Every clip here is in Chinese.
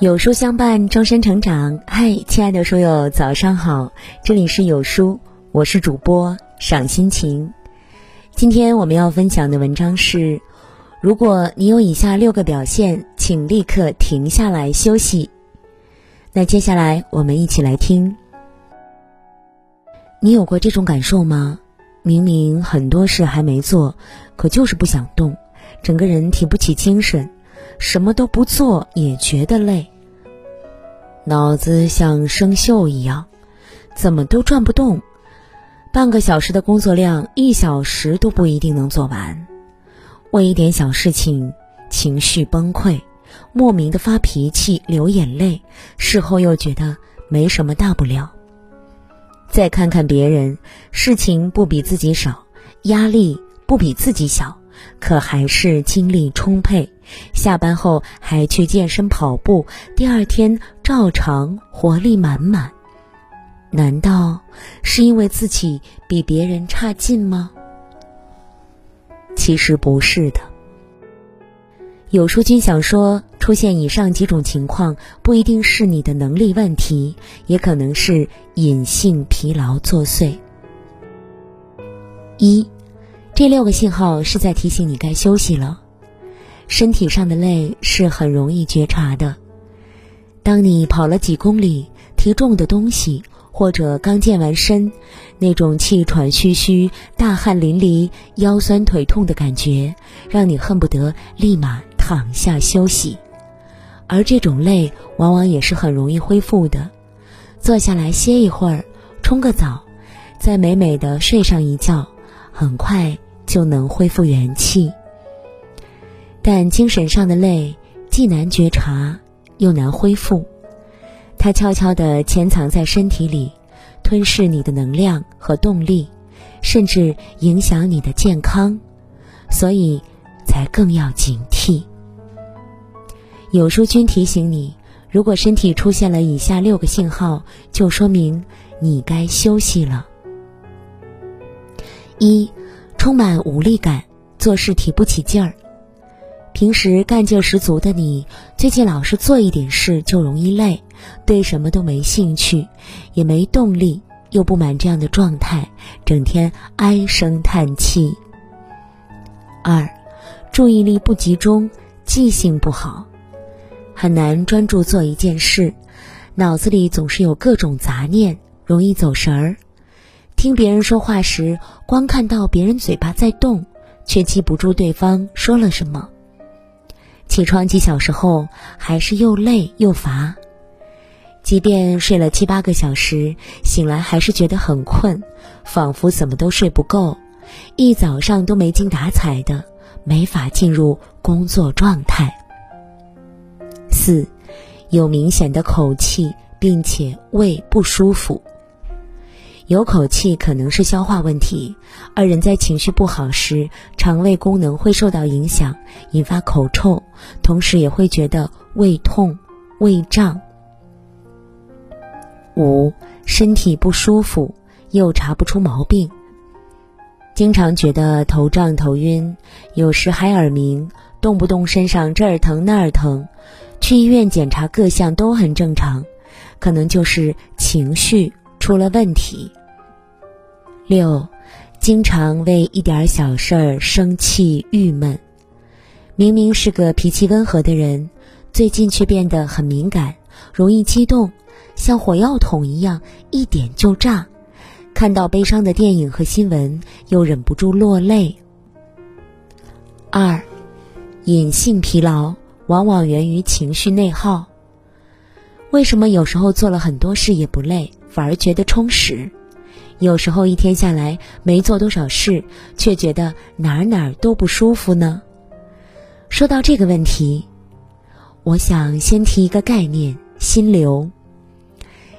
有书相伴，终身成长。嗨，亲爱的书友，早上好！这里是有书，我是主播赏心情。今天我们要分享的文章是：如果你有以下六个表现，请立刻停下来休息。那接下来我们一起来听。你有过这种感受吗？明明很多事还没做，可就是不想动，整个人提不起精神。什么都不做也觉得累，脑子像生锈一样，怎么都转不动。半个小时的工作量，一小时都不一定能做完。为一点小事情情绪崩溃，莫名的发脾气、流眼泪，事后又觉得没什么大不了。再看看别人，事情不比自己少，压力不比自己小。可还是精力充沛，下班后还去健身跑步，第二天照常活力满满。难道是因为自己比别人差劲吗？其实不是的。有书君想说，出现以上几种情况，不一定是你的能力问题，也可能是隐性疲劳作祟。一。这六个信号是在提醒你该休息了。身体上的累是很容易觉察的。当你跑了几公里，提重的东西，或者刚健完身，那种气喘吁吁、大汗淋漓、腰酸腿痛的感觉，让你恨不得立马躺下休息。而这种累往往也是很容易恢复的。坐下来歇一会儿，冲个澡，再美美的睡上一觉，很快。就能恢复元气，但精神上的累既难觉察，又难恢复。它悄悄地潜藏在身体里，吞噬你的能量和动力，甚至影响你的健康，所以才更要警惕。有书君提醒你：如果身体出现了以下六个信号，就说明你该休息了。一。充满无力感，做事提不起劲儿。平时干劲十足的你，最近老是做一点事就容易累，对什么都没兴趣，也没动力，又不满这样的状态，整天唉声叹气。二，注意力不集中，记性不好，很难专注做一件事，脑子里总是有各种杂念，容易走神儿。听别人说话时，光看到别人嘴巴在动，却记不住对方说了什么。起床几小时后，还是又累又乏。即便睡了七八个小时，醒来还是觉得很困，仿佛怎么都睡不够，一早上都没精打采的，没法进入工作状态。四，有明显的口气，并且胃不舒服。有口气可能是消化问题，而人在情绪不好时，肠胃功能会受到影响，引发口臭，同时也会觉得胃痛、胃胀。五，身体不舒服又查不出毛病，经常觉得头胀头晕，有时还耳鸣，动不动身上这儿疼那儿疼，去医院检查各项都很正常，可能就是情绪出了问题。六，经常为一点小事儿生气郁闷，明明是个脾气温和的人，最近却变得很敏感，容易激动，像火药桶一样，一点就炸。看到悲伤的电影和新闻，又忍不住落泪。二，隐性疲劳往往源于情绪内耗。为什么有时候做了很多事也不累，反而觉得充实？有时候一天下来没做多少事，却觉得哪儿哪儿都不舒服呢？说到这个问题，我想先提一个概念：心流。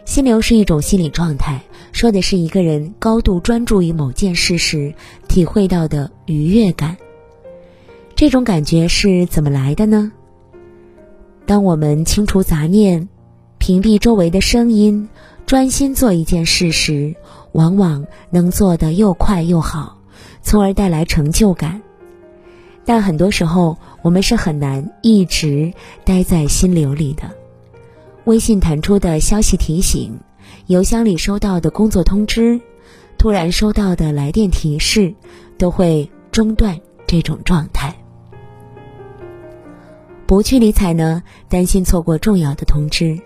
心流是一种心理状态，说的是一个人高度专注于某件事时体会到的愉悦感。这种感觉是怎么来的呢？当我们清除杂念，屏蔽周围的声音，专心做一件事时。往往能做得又快又好，从而带来成就感。但很多时候，我们是很难一直待在心流里的。微信弹出的消息提醒，邮箱里收到的工作通知，突然收到的来电提示，都会中断这种状态。不去理睬呢，担心错过重要的通知；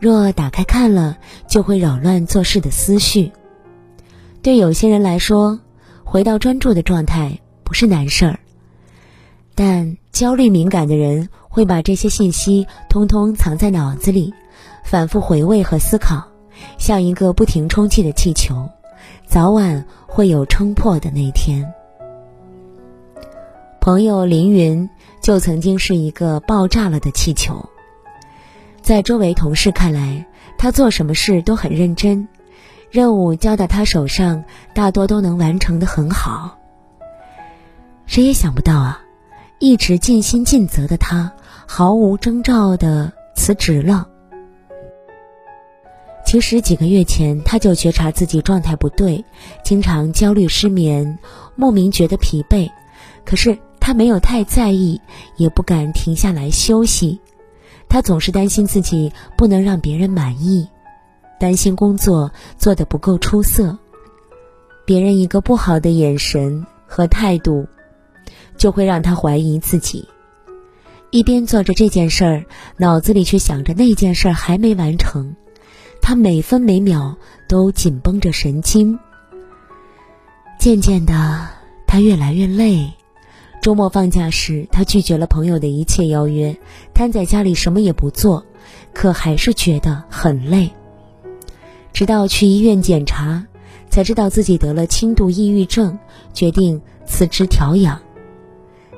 若打开看了，就会扰乱做事的思绪。对有些人来说，回到专注的状态不是难事儿，但焦虑敏感的人会把这些信息通通藏在脑子里，反复回味和思考，像一个不停充气的气球，早晚会有撑破的那天。朋友林云。就曾经是一个爆炸了的气球，在周围同事看来，他做什么事都很认真，任务交到他手上，大多都能完成的很好。谁也想不到啊，一直尽心尽责的他，毫无征兆的辞职了。其实几个月前，他就觉察自己状态不对，经常焦虑失眠，莫名觉得疲惫，可是。他没有太在意，也不敢停下来休息。他总是担心自己不能让别人满意，担心工作做得不够出色。别人一个不好的眼神和态度，就会让他怀疑自己。一边做着这件事儿，脑子里却想着那件事儿还没完成。他每分每秒都紧绷着神经。渐渐的，他越来越累。周末放假时，他拒绝了朋友的一切邀约，瘫在家里什么也不做，可还是觉得很累。直到去医院检查，才知道自己得了轻度抑郁症，决定辞职调养。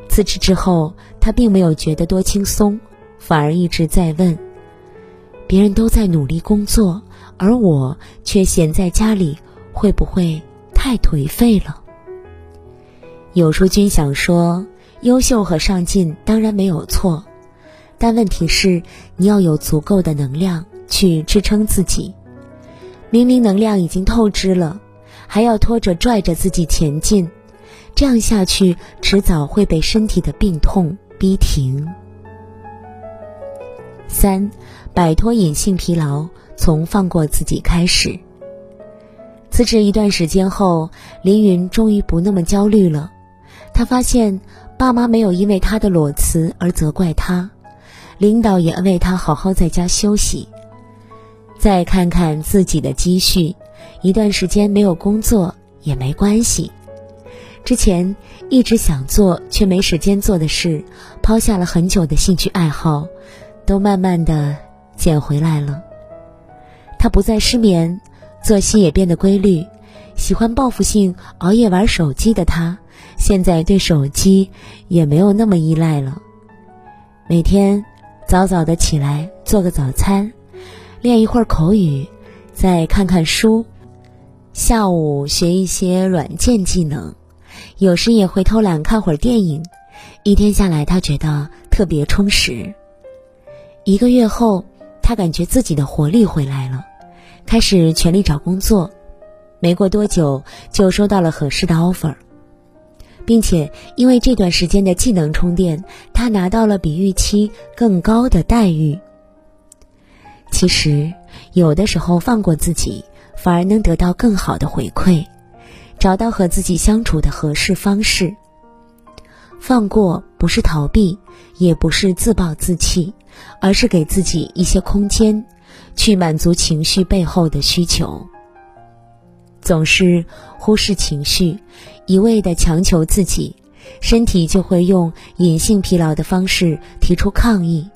辞职之后，他并没有觉得多轻松，反而一直在问：别人都在努力工作，而我却闲在家里，会不会太颓废了？有书君想说，优秀和上进当然没有错，但问题是你要有足够的能量去支撑自己。明明能量已经透支了，还要拖着拽着自己前进，这样下去迟早会被身体的病痛逼停。三，摆脱隐性疲劳，从放过自己开始。辞职一段时间后，凌云终于不那么焦虑了。他发现，爸妈没有因为他的裸辞而责怪他，领导也安慰他好好在家休息。再看看自己的积蓄，一段时间没有工作也没关系。之前一直想做却没时间做的事，抛下了很久的兴趣爱好，都慢慢的捡回来了。他不再失眠，作息也变得规律。喜欢报复性熬夜玩手机的他。现在对手机也没有那么依赖了。每天早早的起来做个早餐，练一会儿口语，再看看书。下午学一些软件技能，有时也会偷懒看会儿电影。一天下来，他觉得特别充实。一个月后，他感觉自己的活力回来了，开始全力找工作。没过多久，就收到了合适的 offer。并且因为这段时间的技能充电，他拿到了比预期更高的待遇。其实，有的时候放过自己，反而能得到更好的回馈，找到和自己相处的合适方式。放过不是逃避，也不是自暴自弃，而是给自己一些空间，去满足情绪背后的需求。总是忽视情绪，一味的强求自己，身体就会用隐性疲劳的方式提出抗议。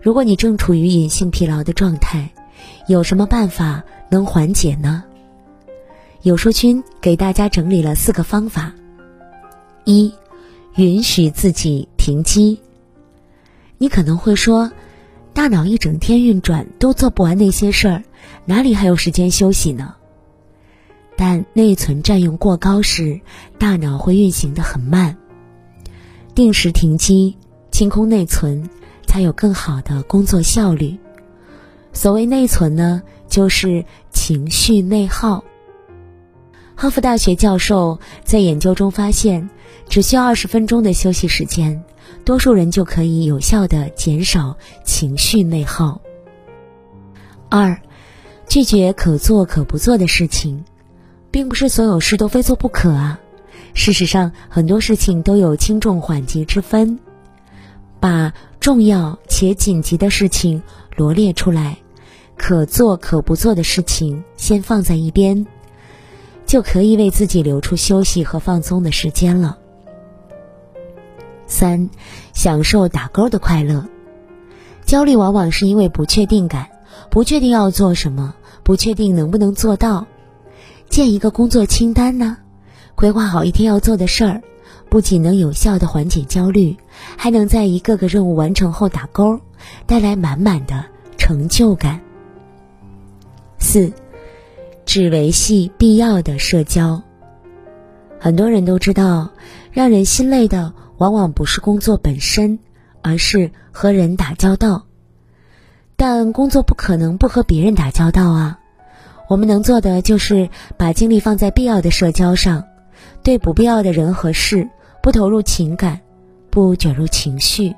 如果你正处于隐性疲劳的状态，有什么办法能缓解呢？有书君给大家整理了四个方法：一、允许自己停机。你可能会说，大脑一整天运转都做不完那些事儿，哪里还有时间休息呢？但内存占用过高时，大脑会运行的很慢。定时停机，清空内存，才有更好的工作效率。所谓内存呢，就是情绪内耗。哈佛大学教授在研究中发现，只需要二十分钟的休息时间，多数人就可以有效的减少情绪内耗。二，拒绝可做可不做的事情，并不是所有事都非做不可啊。事实上，很多事情都有轻重缓急之分，把重要且紧急的事情罗列出来，可做可不做的事情先放在一边，就可以为自己留出休息和放松的时间了。三，享受打勾的快乐。焦虑往往是因为不确定感，不确定要做什么，不确定能不能做到。建一个工作清单呢，规划好一天要做的事儿，不仅能有效的缓解焦虑，还能在一个个任务完成后打勾，带来满满的成就感。四，只维系必要的社交。很多人都知道，让人心累的往往不是工作本身。而是和人打交道，但工作不可能不和别人打交道啊。我们能做的就是把精力放在必要的社交上，对不必要的人和事不投入情感，不卷入情绪。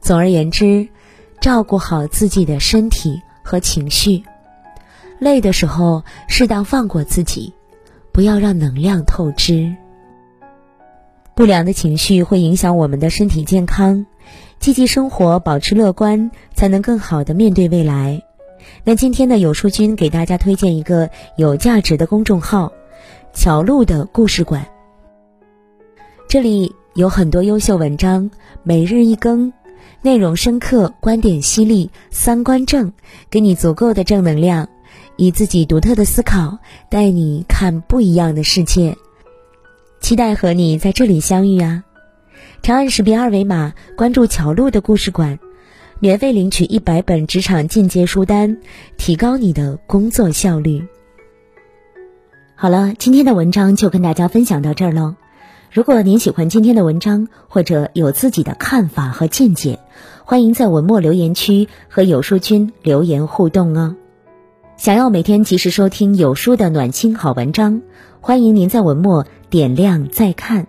总而言之，照顾好自己的身体和情绪，累的时候适当放过自己，不要让能量透支。不良的情绪会影响我们的身体健康。积极生活，保持乐观，才能更好的面对未来。那今天呢有书君给大家推荐一个有价值的公众号——乔路的故事馆。这里有很多优秀文章，每日一更，内容深刻，观点犀利，三观正，给你足够的正能量，以自己独特的思考带你看不一样的世界。期待和你在这里相遇啊！长按识别二维码，关注乔路的故事馆，免费领取一百本职场进阶书单，提高你的工作效率。好了，今天的文章就跟大家分享到这儿喽。如果您喜欢今天的文章，或者有自己的看法和见解，欢迎在文末留言区和有书君留言互动哦。想要每天及时收听有书的暖心好文章，欢迎您在文末点亮再看。